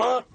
What?